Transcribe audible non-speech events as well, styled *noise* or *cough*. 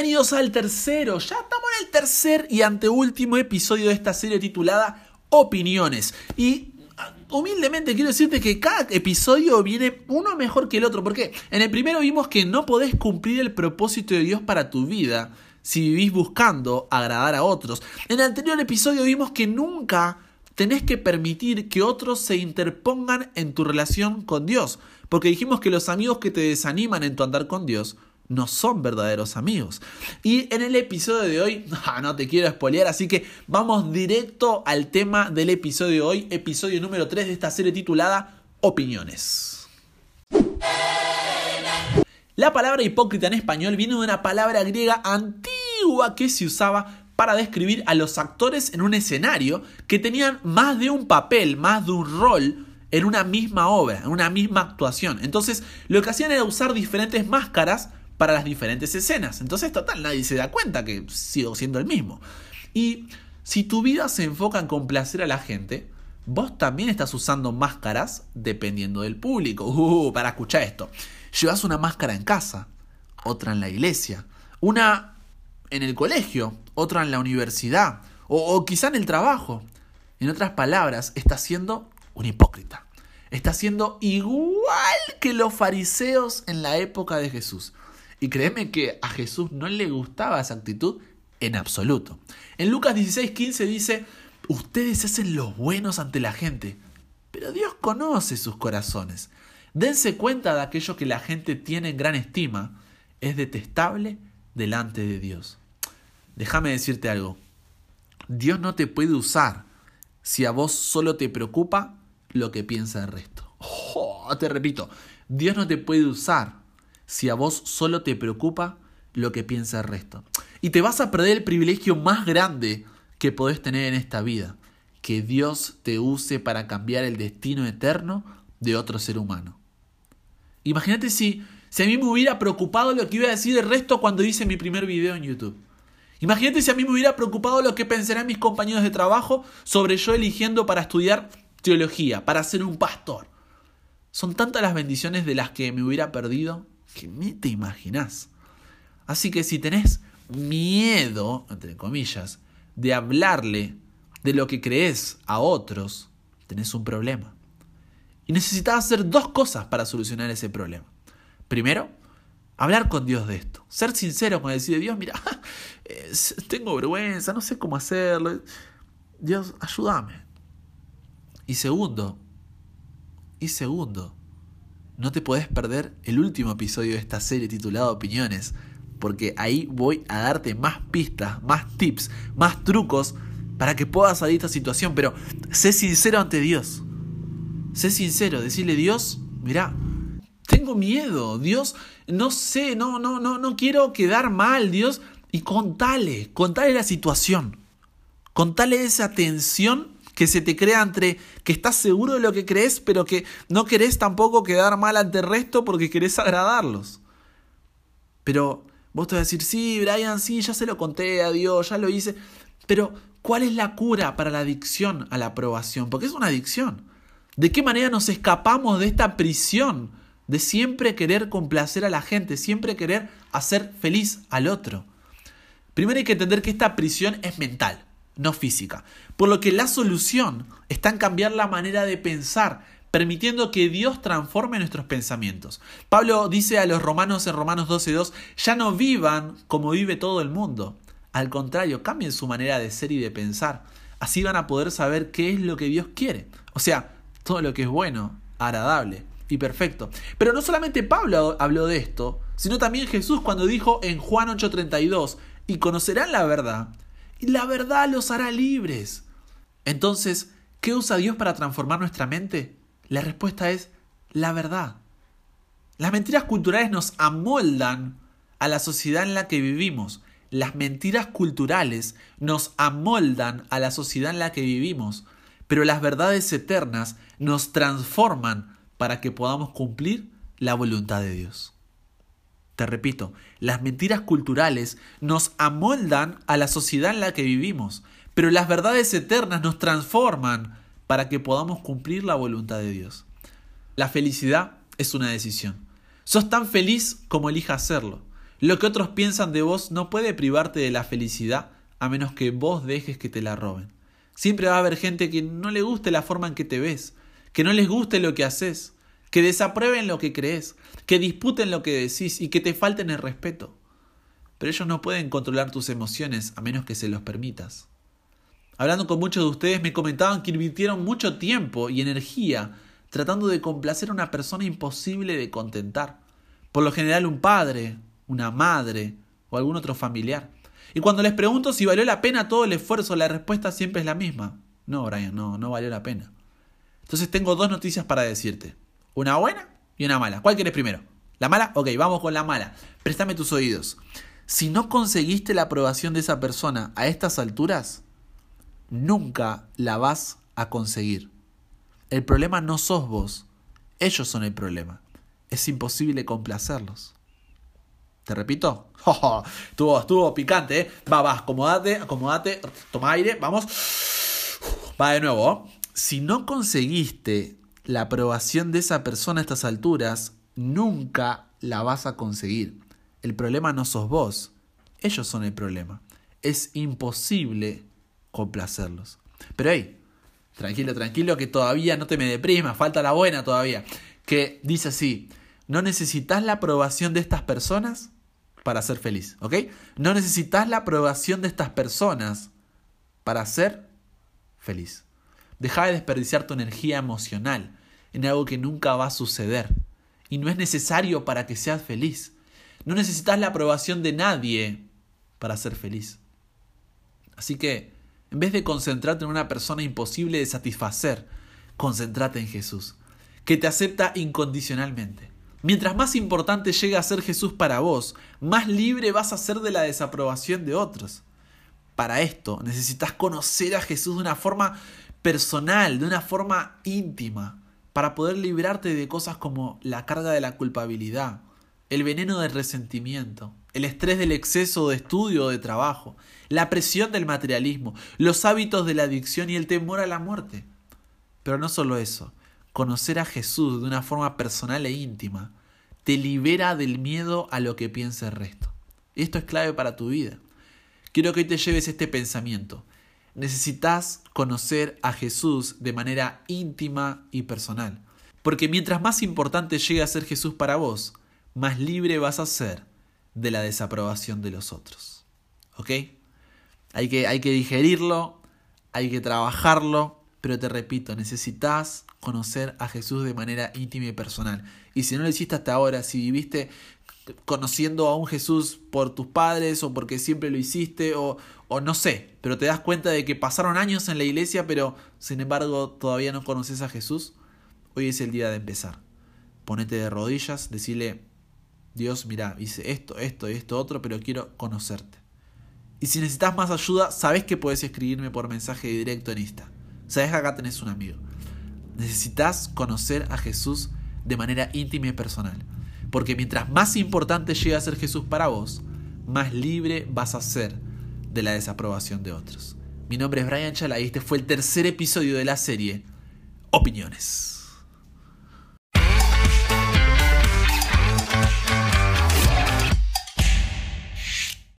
Bienvenidos al tercero, ya estamos en el tercer y anteúltimo episodio de esta serie titulada Opiniones. Y ah, humildemente quiero decirte que cada episodio viene uno mejor que el otro, porque en el primero vimos que no podés cumplir el propósito de Dios para tu vida si vivís buscando agradar a otros. En el anterior episodio vimos que nunca tenés que permitir que otros se interpongan en tu relación con Dios, porque dijimos que los amigos que te desaniman en tu andar con Dios no son verdaderos amigos. Y en el episodio de hoy, *laughs* no te quiero spoilear, así que vamos directo al tema del episodio de hoy, episodio número 3 de esta serie titulada Opiniones. La palabra hipócrita en español viene de una palabra griega antigua que se usaba para describir a los actores en un escenario que tenían más de un papel, más de un rol en una misma obra, en una misma actuación. Entonces, lo que hacían era usar diferentes máscaras para las diferentes escenas. Entonces, total, nadie se da cuenta que sigo siendo el mismo. Y si tu vida se enfoca en complacer a la gente, vos también estás usando máscaras dependiendo del público. Uh, para escuchar esto. Llevas una máscara en casa, otra en la iglesia, una en el colegio, otra en la universidad, o, o quizá en el trabajo. En otras palabras, estás siendo un hipócrita. Estás siendo igual que los fariseos en la época de Jesús. Y créeme que a Jesús no le gustaba esa actitud en absoluto. En Lucas 16:15 dice, ustedes hacen los buenos ante la gente, pero Dios conoce sus corazones. Dense cuenta de aquello que la gente tiene en gran estima, es detestable delante de Dios. Déjame decirte algo, Dios no te puede usar si a vos solo te preocupa lo que piensa el resto. Oh, te repito, Dios no te puede usar si a vos solo te preocupa lo que piensa el resto. Y te vas a perder el privilegio más grande que podés tener en esta vida, que Dios te use para cambiar el destino eterno de otro ser humano. Imagínate si, si a mí me hubiera preocupado lo que iba a decir el resto cuando hice mi primer video en YouTube. Imagínate si a mí me hubiera preocupado lo que pensarán mis compañeros de trabajo sobre yo eligiendo para estudiar teología, para ser un pastor. Son tantas las bendiciones de las que me hubiera perdido que ni te imaginas. Así que si tenés miedo, entre comillas, de hablarle de lo que crees a otros, tenés un problema. Y necesitas hacer dos cosas para solucionar ese problema. Primero, hablar con Dios de esto. Ser sincero con decir, Dios, mira, *laughs* tengo vergüenza, no sé cómo hacerlo. Dios, ayúdame. Y segundo, y segundo, no te podés perder el último episodio de esta serie titulado Opiniones, porque ahí voy a darte más pistas, más tips, más trucos para que puedas salir de esta situación. Pero sé sincero ante Dios. Sé sincero, decirle Dios, mira, tengo miedo, Dios, no sé, no, no, no, no quiero quedar mal, Dios, y contale, contale la situación, contale esa tensión que se te crea entre que estás seguro de lo que crees, pero que no querés tampoco quedar mal ante el resto porque querés agradarlos. Pero vos te vas a decir, sí, Brian, sí, ya se lo conté a Dios, ya lo hice. Pero, ¿cuál es la cura para la adicción a la aprobación? Porque es una adicción. ¿De qué manera nos escapamos de esta prisión de siempre querer complacer a la gente, siempre querer hacer feliz al otro? Primero hay que entender que esta prisión es mental no física. Por lo que la solución está en cambiar la manera de pensar, permitiendo que Dios transforme nuestros pensamientos. Pablo dice a los romanos en Romanos 12.2, ya no vivan como vive todo el mundo. Al contrario, cambien su manera de ser y de pensar. Así van a poder saber qué es lo que Dios quiere. O sea, todo lo que es bueno, agradable y perfecto. Pero no solamente Pablo habló de esto, sino también Jesús cuando dijo en Juan 8:32, y conocerán la verdad, y la verdad los hará libres. Entonces, ¿qué usa Dios para transformar nuestra mente? La respuesta es la verdad. Las mentiras culturales nos amoldan a la sociedad en la que vivimos. Las mentiras culturales nos amoldan a la sociedad en la que vivimos. Pero las verdades eternas nos transforman para que podamos cumplir la voluntad de Dios. Te repito, las mentiras culturales nos amoldan a la sociedad en la que vivimos, pero las verdades eternas nos transforman para que podamos cumplir la voluntad de Dios. La felicidad es una decisión. Sos tan feliz como elijas hacerlo. Lo que otros piensan de vos no puede privarte de la felicidad a menos que vos dejes que te la roben. Siempre va a haber gente que no le guste la forma en que te ves, que no les guste lo que haces, que desaprueben lo que crees, que disputen lo que decís y que te falten el respeto. Pero ellos no pueden controlar tus emociones a menos que se los permitas. Hablando con muchos de ustedes me comentaban que invirtieron mucho tiempo y energía tratando de complacer a una persona imposible de contentar. Por lo general un padre, una madre o algún otro familiar. Y cuando les pregunto si valió la pena todo el esfuerzo, la respuesta siempre es la misma. No, Brian, no, no valió la pena. Entonces tengo dos noticias para decirte. Una buena y una mala. ¿Cuál quieres primero? ¿La mala? Ok, vamos con la mala. Préstame tus oídos. Si no conseguiste la aprobación de esa persona a estas alturas, nunca la vas a conseguir. El problema no sos vos, ellos son el problema. Es imposible complacerlos. ¿Te repito? *laughs* estuvo, estuvo picante, ¿eh? Va, va, acomodate, acomodate, toma aire, vamos. Va de nuevo. Si no conseguiste la aprobación de esa persona a estas alturas, nunca la vas a conseguir. El problema no sos vos, ellos son el problema. Es imposible complacerlos. Pero hey, tranquilo, tranquilo, que todavía no te me deprimas, falta la buena todavía. Que dice así, no necesitas la aprobación de estas personas para ser feliz, ¿ok? No necesitas la aprobación de estas personas para ser feliz. Deja de desperdiciar tu energía emocional en algo que nunca va a suceder. Y no es necesario para que seas feliz. No necesitas la aprobación de nadie para ser feliz. Así que, en vez de concentrarte en una persona imposible de satisfacer, concéntrate en Jesús, que te acepta incondicionalmente. Mientras más importante llegue a ser Jesús para vos, más libre vas a ser de la desaprobación de otros. Para esto necesitas conocer a Jesús de una forma personal, de una forma íntima, para poder librarte de cosas como la carga de la culpabilidad, el veneno del resentimiento, el estrés del exceso de estudio o de trabajo, la presión del materialismo, los hábitos de la adicción y el temor a la muerte. Pero no solo eso, conocer a Jesús de una forma personal e íntima te libera del miedo a lo que piensa el resto. Esto es clave para tu vida. Quiero que hoy te lleves este pensamiento. Necesitas conocer a Jesús de manera íntima y personal. Porque mientras más importante llegue a ser Jesús para vos, más libre vas a ser de la desaprobación de los otros. ¿Ok? Hay que, hay que digerirlo, hay que trabajarlo, pero te repito, necesitas conocer a Jesús de manera íntima y personal. Y si no lo hiciste hasta ahora, si viviste conociendo a un Jesús por tus padres o porque siempre lo hiciste o, o no sé, pero te das cuenta de que pasaron años en la iglesia, pero sin embargo todavía no conoces a Jesús, hoy es el día de empezar. Ponete de rodillas, decirle, Dios, mira, hice esto, esto y esto otro, pero quiero conocerte. Y si necesitas más ayuda, sabes que puedes escribirme por mensaje directo en Insta. Sabes que acá tenés un amigo. Necesitas conocer a Jesús de manera íntima y personal. Porque mientras más importante llegue a ser Jesús para vos, más libre vas a ser de la desaprobación de otros. Mi nombre es Brian Chala y este fue el tercer episodio de la serie Opiniones.